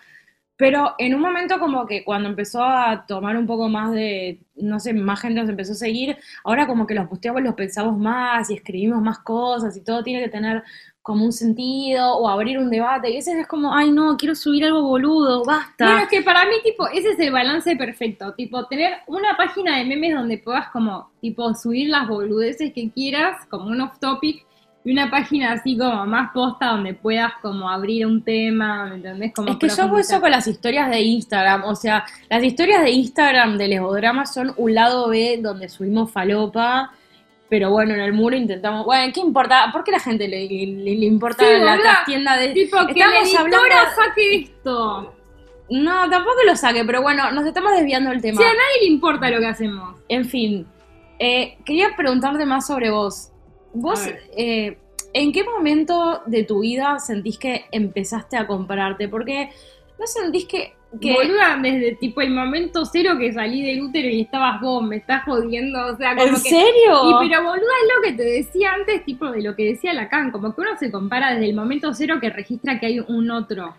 Pero en un momento como que cuando empezó a tomar un poco más de, no sé, más gente nos empezó a seguir, ahora como que los posteamos los pensamos más y escribimos más cosas y todo tiene que tener como un sentido o abrir un debate. Y a veces es como, ay no, quiero subir algo boludo, basta. Bueno, es que para mí, tipo, ese es el balance perfecto. Tipo, tener una página de memes donde puedas como, tipo, subir las boludeces que quieras, como un off topic, y una página así como más posta donde puedas como abrir un tema, ¿me entendés? Como Es que yo hago eso con las historias de Instagram, o sea, las historias de Instagram de lesbodramas son un lado B donde subimos falopa, pero bueno, en el muro intentamos, bueno, ¿qué importa? ¿Por qué la gente le, le- le importa Sí, la trastienda de... Tipo, que la Estamos editora hablando- saque esto. No, tampoco lo saque, pero bueno, nos estamos desviando del tema. Si a nadie le importa lo que hacemos. En fin, eh, quería preguntarte más sobre vos. Vos, eh, ¿en qué momento de tu vida sentís que empezaste a compararte? Porque no sentís que... que Boluda, desde tipo el momento cero que salí del útero y estabas vos, me estás jodiendo, o sea, como ¿En que... serio? Y pero boluda es lo que te decía antes, tipo de lo que decía Lacan, como que uno se compara desde el momento cero que registra que hay un otro.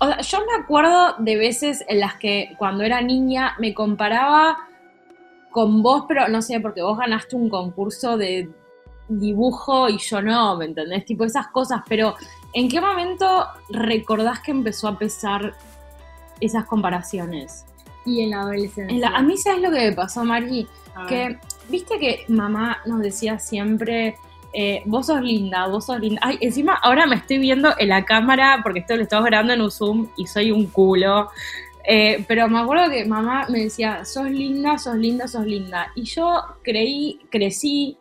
O sea, yo me acuerdo de veces en las que cuando era niña me comparaba con vos, pero no sé, porque vos ganaste un concurso de dibujo y yo no, ¿me entendés? Tipo esas cosas, pero ¿en qué momento recordás que empezó a pesar esas comparaciones? Y en la adolescencia. En la- a mí, ¿sabes lo que me pasó, Mari? Que, viste que mamá nos decía siempre eh, vos sos linda, vos sos linda. Ay, encima ahora me estoy viendo en la cámara porque esto lo estamos grabando en un Zoom y soy un culo. Eh, pero me acuerdo que mamá me decía, sos linda, sos linda, sos linda. Y yo creí, crecí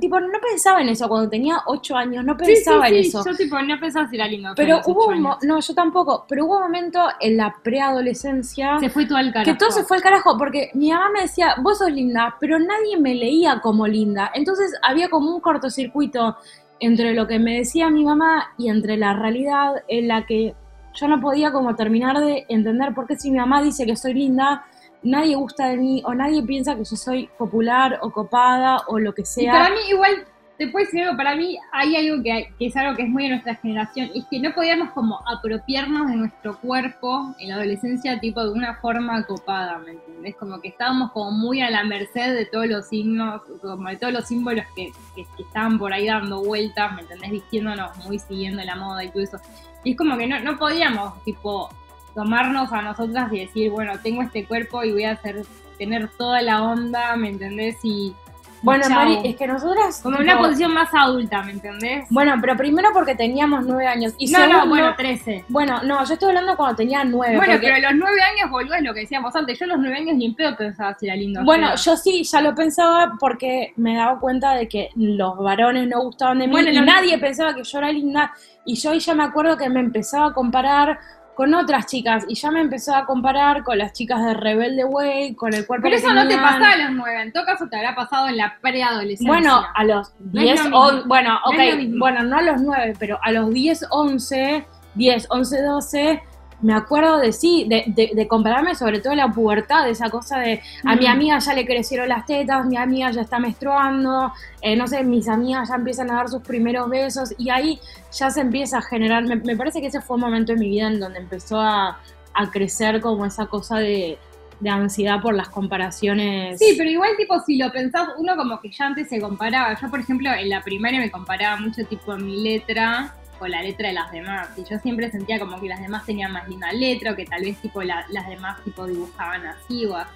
tipo, no pensaba en eso cuando tenía ocho años, no Sí, sí, pensaba sí, en eso. Yo tipo no pensaba si era lindo. Pero hubo un no, yo tampoco, pero hubo un momento en la preadolescencia Se fue todo al carajo. que todo se fue al carajo, porque mi mamá me decía, vos sos linda, pero nadie me leía como linda. Entonces había como un cortocircuito entre lo que me decía mi mamá y entre la realidad en la que yo no podía como terminar de entender por qué si mi mamá dice que soy linda, nadie gusta de mí o nadie piensa que yo soy popular o copada o lo que Y sea. para mí, igual, te puedo decir algo, para mí hay algo que, que es algo que es muy de nuestra generación, y es que no podíamos como apropiarnos de nuestro cuerpo en la adolescencia, tipo de una forma copada, ¿me entendés? Como que estábamos como muy a la merced de todos los signos, como de todos los símbolos que, que- que estaban por ahí dando vueltas, ¿me entendés? Vistiéndonos muy siguiendo la moda y todo eso. Y es como que no, no podíamos, tipo, tomarnos a nosotras y decir, bueno, tengo este cuerpo y voy a hacer, tener toda la onda, ¿me entendés? Y Bueno, chau. Mari, es que nosotras... Como tipo, una posición más adulta, ¿me entendés? Bueno, pero primero porque teníamos nueve años. Y no, no, segundo- bueno, 13. Bueno, no, yo estoy hablando cuando tenía nueve. Bueno, porque- pero los nueve años, boludo, es lo que decíamos antes. Yo los nueve años ni en pedo pensaba si era lindo. o Bueno, yo sí, ya lo pensaba porque me daba cuenta de que los varones no gustaban de mí Bueno, y nadie pensaba que yo era linda. Y yo ahí ya me acuerdo que me empezaba a comparar con otras chicas y ya me empezaba a comparar con las chicas de Rebelde Way, con el cuerpo Pero eso no te pasaba a los nueve. En todo caso, te habrá pasado en la preadolescencia. Bueno, a los No es 10, lo mismo. on- bueno, No ok, bueno, no a los 9, pero a los 10, 11, 10, 11, 12, me acuerdo de sí, de, de, de compararme sobre todo en la pubertad, de esa cosa de a mi Mm. amiga ya le crecieron las tetas, mi amiga ya está menstruando, eh, no sé, mis amigas ya empiezan a dar sus primeros besos y ahí ya se empieza a generar, me, me parece que ese fue un momento en mi vida en donde empezó a, a crecer como esa cosa de, de ansiedad por las comparaciones. Sí, pero igual, tipo, si lo pensás, uno como que ya antes se comparaba. Yo, por ejemplo, en la primaria me comparaba mucho, tipo, mi letra con la letra de las demás. Y yo siempre sentía como que las demás tenían más linda letra, o que tal vez, tipo, la- las demás, tipo, dibujaban así o así,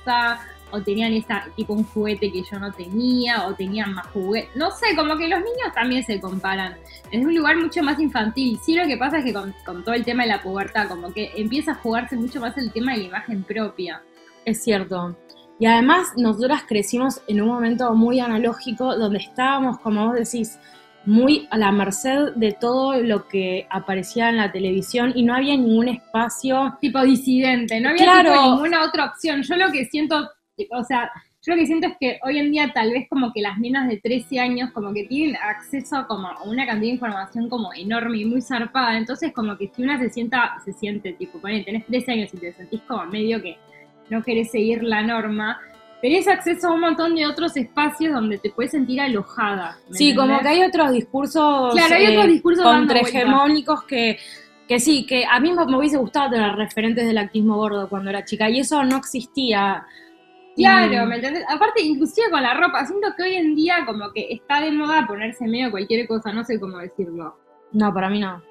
o tenían esa, tipo, un juguete que yo no tenía, o tenían más juguetes. No sé, como que los niños también se comparan. Es un lugar mucho más infantil. Sí, lo que pasa es que con, con todo el tema de la pubertad, como que empieza a jugarse mucho más el tema de la imagen propia. Es cierto. Y además nosotras crecimos en un momento muy analógico donde estábamos, como vos decís, muy a la merced de todo lo que aparecía en la televisión y no había ningún espacio. tipo disidente, no había Claro. tipo ninguna otra opción. Yo lo que siento, o sea, yo lo que siento es que hoy en día tal vez como que las nenas de 13 años como que tienen acceso a como a una cantidad de información como enorme y muy zarpada, entonces como que si una se sienta, se siente tipo, ponele, tenés 13 años y te sentís como medio que no querés seguir la norma, tenés acceso a un montón de otros espacios donde te puedes sentir alojada. ¿me Sí, como que hay otros discursos, Claro, hay otros discursos contrahegemónicos que, que sí, que a mí me hubiese gustado tener referentes del actismo gordo cuando era chica y eso no existía. Claro, Y- ¿me entendés? Aparte, inclusive con la ropa, siento que hoy en día como que está de moda ponerse medio cualquier cosa, no sé cómo decirlo. No, para mí no.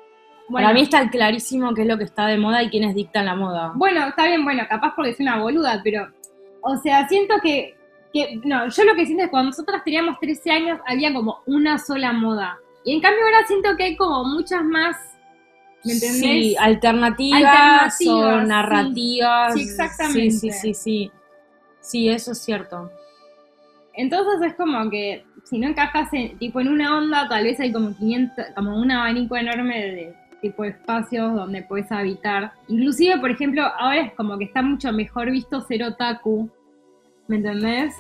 Bueno, Para mí está clarísimo qué es lo que está de moda y quiénes dictan la moda. bueno, está bien, bueno, capaz porque es una boluda, pero, o sea, siento que, que, no, yo lo que siento es que cuando nosotras teníamos 13 años había como una sola moda. Y en cambio ahora siento que hay como muchas más, ¿me entendés? Sí, alternativas, Alternativas, o sí. narrativas. Sí, exactamente. Sí, sí, sí, sí. Sí, eso es cierto. Entonces es como que si no encajas en, tipo en una onda, tal vez hay como 500, como un abanico enorme de tipo de espacios donde puedes habitar. Inclusive, por ejemplo, ahora es como que está mucho mejor visto ser otaku, ¿me entendés?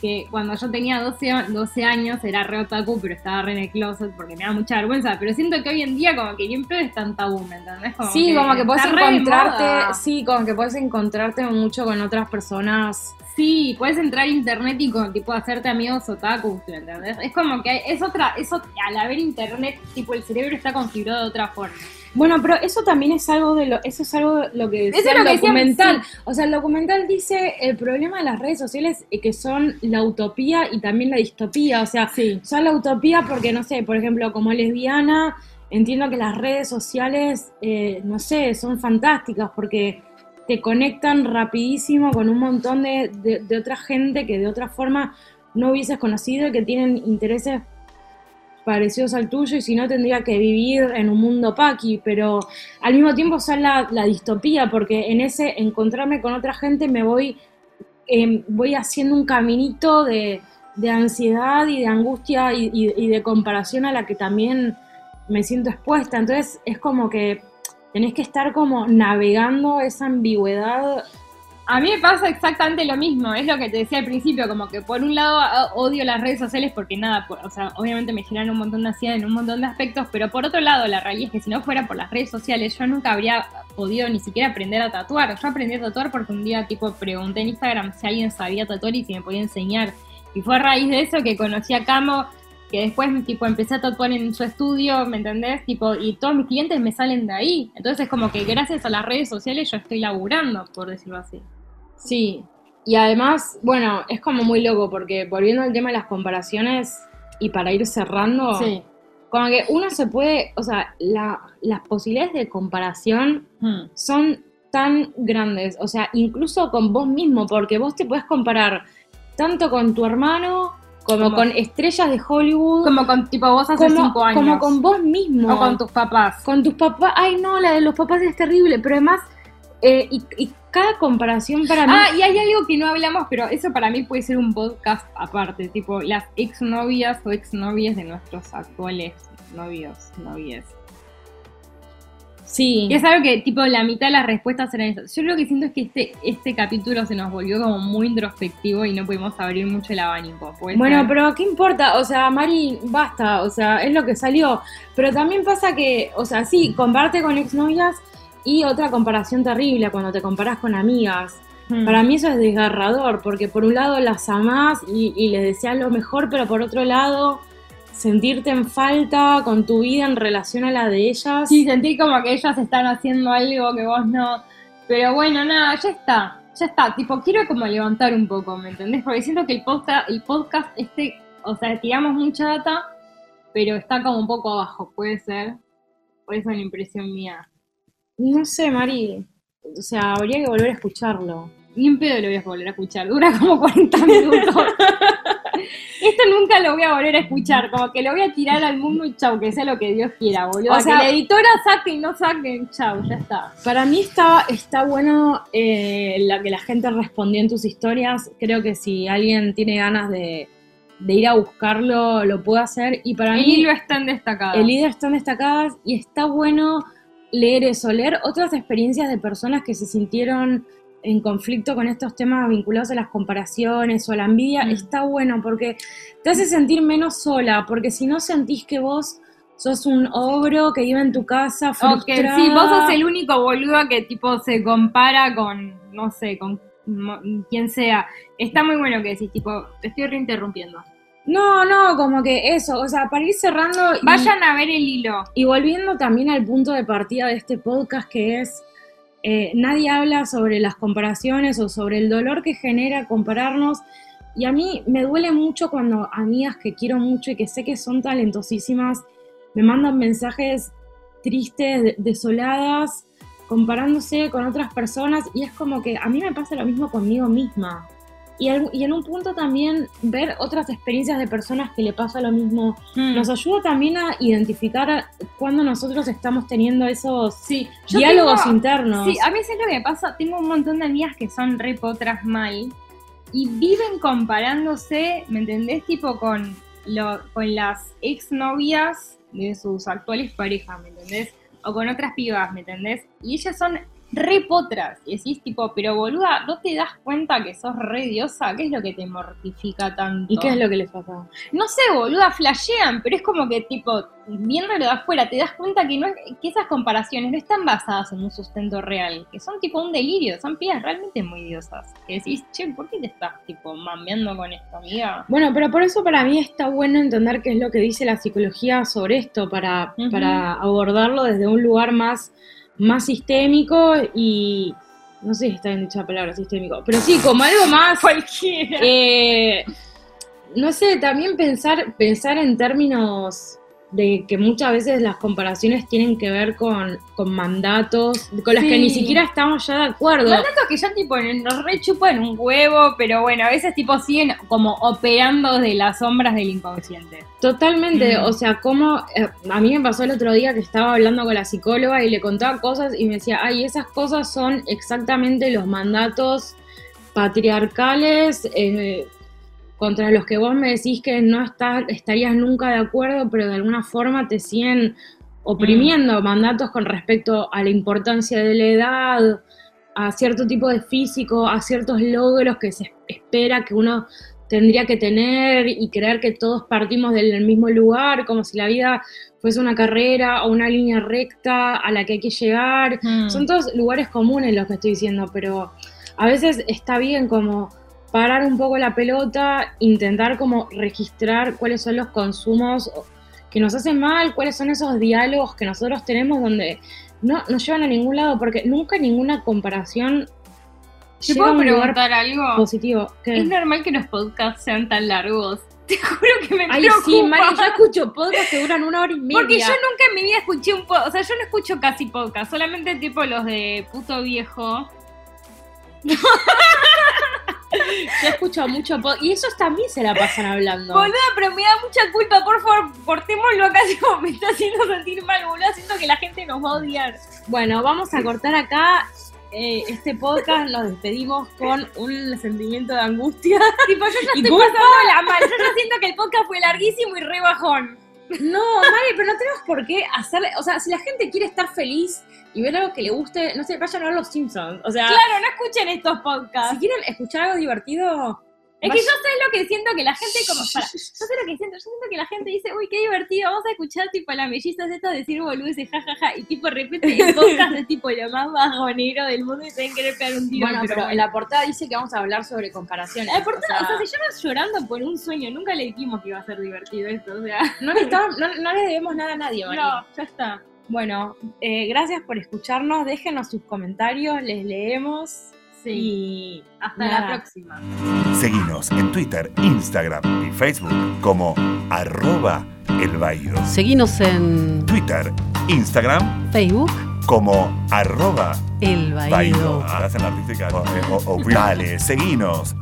Que cuando yo tenía 12, a- 12 años era re otaku, pero estaba re en el closet porque me da mucha vergüenza. Pero siento que hoy en día como que pedo es tan tabú, ¿me entendés? Como sí, como que puedes encontrarte, sí, como que puedes encontrarte mucho con otras personas. Sí, puedes entrar a internet y con, tipo hacerte amigos otakus, ¿me entendés? Es como que hay- es otra, eso al haber internet, tipo el cerebro está configurado de otra forma. Bueno, pero eso también es algo de lo, eso es algo de lo que Eso decía es lo el que decíamos, documental. O sea, el documental dice el problema de las redes sociales es que son la utopía y también la distopía. O sea, Sí. son la utopía porque, no sé, por ejemplo, como lesbiana, entiendo que las redes sociales, eh, no sé, son fantásticas porque te conectan rapidísimo con un montón de, de- de otra gente que de otra forma no hubieses conocido y que tienen intereses parecidos al tuyo y si no tendría que vivir en un mundo paqui, pero al mismo tiempo sale la, la distopía porque en ese encontrarme con otra gente me voy, eh, voy haciendo un caminito de, de ansiedad y de angustia y de comparación a la que también me siento expuesta. Entonces es como que tenés que estar como navegando esa ambigüedad. A mí me pasa exactamente lo mismo, es lo que te decía al principio, como que por un lado odio las redes sociales porque nada, o sea, obviamente me generan un montón de ansiedad en un montón de aspectos, pero por otro lado la realidad es que si no fuera por las redes sociales yo nunca habría podido ni siquiera aprender a tatuar. Yo aprendí a tatuar porque un día tipo pregunté en Instagram si alguien sabía tatuar y si me podía enseñar. Y fue a raíz de eso que conocí a Camo, que después tipo empecé a tatuar en su estudio, ¿me entendés? Tipo, y todos mis clientes me salen de ahí. Entonces como que gracias a las redes sociales yo estoy laburando, por decirlo así. Sí, y además, bueno, es como muy loco porque volviendo al tema de las comparaciones y para ir cerrando, Sí. como que uno se puede, o sea, la- las posibilidades de comparación Hmm. son tan grandes, o sea, incluso con vos mismo, porque vos te puedes comparar tanto con tu hermano como, Como- con estrellas de Hollywood, Como con tipo vos hace como, cinco años. como con vos mismo. o con tus papás. Con tus papás, ay no, la de los papás es terrible, pero además, eh, y, y cada comparación para mí... Ah, y hay algo que no hablamos, pero eso para mí puede ser un podcast aparte, tipo las exnovias o exnovias de nuestros actuales novios, novias. Sí. Y es algo que, tipo, la mitad de las respuestas eran eso. Yo lo que siento es que este, este capítulo se nos volvió como muy introspectivo y no pudimos abrir mucho el abanico. ¿puede Bueno, ser? pero ¿qué importa? O sea, Mari, basta, o sea, es lo que salió. Pero también pasa que, o sea, sí, comparte con exnovias y otra comparación terrible cuando te comparas con amigas. Hmm. Para mí eso es desgarrador, porque por un lado las amás y, y les deseas lo mejor, pero por otro lado sentirte en falta con tu vida en relación a la de ellas. Sí, sentí como que ellas están haciendo algo que vos no. Pero bueno, nada, ya está. Ya está. Tipo, quiero como levantar un poco, ¿me entendés? Porque siento que el podcast, el podcast este, o sea, tiramos mucha data, pero está como un poco abajo, puede ser. Por eso es la impresión mía. No sé, Mari. O sea, habría que volver a escucharlo. Ni en pedo lo voy a volver a escuchar, dura como 40 minutos. (laughs) (laughs) Esto nunca lo voy a volver a escuchar, como que lo voy a tirar al mundo y chau, que sea lo que Dios quiera, boludo. O sea- que la editora saque y no saquen, chau, ya está. Para mí está, está bueno eh, la que la gente respondió en tus historias. Creo que si alguien tiene ganas de, de ir a buscarlo, lo puede hacer. Y para El mí hilo está en destacado. el líder están destacadas y está bueno leer eso, leer otras experiencias de personas que se sintieron en conflicto con estos temas vinculados a las comparaciones o a la envidia, Mm. está bueno porque te hace sentir menos sola, porque si no sentís que vos sos un ogro que vive en tu casa frustrada. sí, vos sos el único boludo que tipo se compara con, no sé, con quien sea. Está muy bueno que decís, tipo, te estoy reinterrumpiendo. No, no, como que eso, o sea, para ir cerrando y, Vayan a ver el hilo. y volviendo también al punto de partida de este podcast que es, eh, nadie habla sobre las comparaciones o sobre el dolor que genera compararnos. Y a mí me duele mucho cuando amigas que quiero mucho y que sé que son talentosísimas me mandan mensajes tristes, de- desoladas, comparándose con otras personas y es como que a mí me pasa lo mismo conmigo misma. Y, al- y en un punto también ver otras experiencias de personas que le pasa lo mismo Mm. nos ayuda también a identificar cuando nosotros estamos teniendo esos Sí, diálogos tengo- internos. Sí, a veces lo que me pasa, tengo un montón de amigas que son re potras mal y viven comparándose, ¿me entendés? Tipo con, lo, con las exnovias de sus actuales parejas, ¿me entendés? O con otras pibas, ¿me entendés? Y ellas son re potras. Y decís tipo, pero boluda, ¿no te das cuenta que sos re diosa? ¿Qué es lo que te mortifica tanto? ¿Y qué es lo que les pasa? No sé, boluda, flashean, pero es como que, tipo, viéndolo de afuera, te das cuenta que, no es- que esas comparaciones no están basadas en un sustento real, que son tipo un delirio, son pibas realmente muy diosas. Que decís, che, ¿por qué te estás, tipo, mameando con esta amiga? Bueno, pero por eso para mí está bueno entender qué es lo que dice la psicología sobre esto, para, para abordarlo desde un lugar más, más sistémico y... No sé si está bien dicha la palabra sistémico, pero sí, como algo más... (laughs) Cualquiera. eh, no sé, también pensar, pensar en términos de que muchas veces las comparaciones tienen que ver con, con mandatos con las que ni siquiera estamos ya de acuerdo. Mandatos que ya tipo nos rechupan un huevo, pero bueno, a veces tipo siguen como operando de las sombras del inconsciente. Totalmente, Mm. o sea, como eh, a mí me pasó el otro día que estaba hablando con la psicóloga y le contaba cosas y me decía, ay, esas cosas son exactamente los mandatos patriarcales eh, contra los que vos me decís que no está- estarías nunca de acuerdo, pero de alguna forma te siguen oprimiendo, mandatos con respecto a la importancia de la edad, a cierto tipo de físico, a ciertos logros que se espera que uno tendría que tener y creer que todos partimos del mismo lugar, como si la vida fuese una carrera o una línea recta a la que hay que llegar. Mm. Son todos lugares comunes los que estoy diciendo, pero a veces está bien como parar un poco la pelota, intentar como registrar cuáles son los consumos que nos hacen mal, cuáles son esos diálogos que nosotros tenemos donde no nos llevan a ningún lado, porque nunca ninguna comparación ¿Te puedo preguntar algo? positivo. ¿Qué? ¿Es normal que los podcasts sean tan largos? (laughs) Te juro que me Ay, preocupa. sí, Mari, yo escucho podcasts que duran una hora y media. Porque yo nunca en mi vida escuché un podcast, o sea, yo no escucho casi podcast, solamente tipo los de puto viejo. (laughs) Yo escucho mucho podcast. Y esos también se la pasan hablando. Boluda, pero me da mucha culpa, por favor, cortémoslo acá, tipo, me está haciendo sentir mal, boluda, siento que la gente nos va a odiar. Bueno, vamos a cortar acá eh, este podcast. Nos despedimos con un sentimiento de angustia. (laughs) Tipo, yo ya ¿Y estoy culpa? pasándola mal, yo ya siento que el podcast fue larguísimo y re bajón. No, Mari, pero no tenemos por qué hacerle. O sea, si la gente quiere estar feliz y ver algo que le guste, no sé, vayan a ver los Simpsons. O sea, Claro, no escuchen estos podcasts. si quieren escuchar algo divertido. Es que yo sé lo que siento que la gente como para, yo sé lo que siento, yo siento que la gente dice, uy, qué divertido, vamos a escuchar tipo a las mellizas estas decir boludeces, jajaja, y tipo de repente el (laughs) podcast es tipo lo más bajonero del mundo y se deben querer pegar un tiro. Bueno, pero en la portada dice que vamos a hablar sobre comparaciones. La portada, o sea, o sea, se llama Llorando por un sueño, nunca le dijimos que iba a ser divertido esto, o sea, no, le estamos- no, no le debemos nada a nadie, (laughs) Mari. no, ya está. Bueno, eh, gracias por escucharnos. Déjenos sus comentarios, les leemos. Sí, Y hasta nada. la próxima. Seguinos en Twitter, Instagram y Facebook como arroba el Baído. Seguinos en Twitter, Instagram Facebook, como arroba El Baído. Baído. Hacen la artística. O- o- o- Dale, seguinos.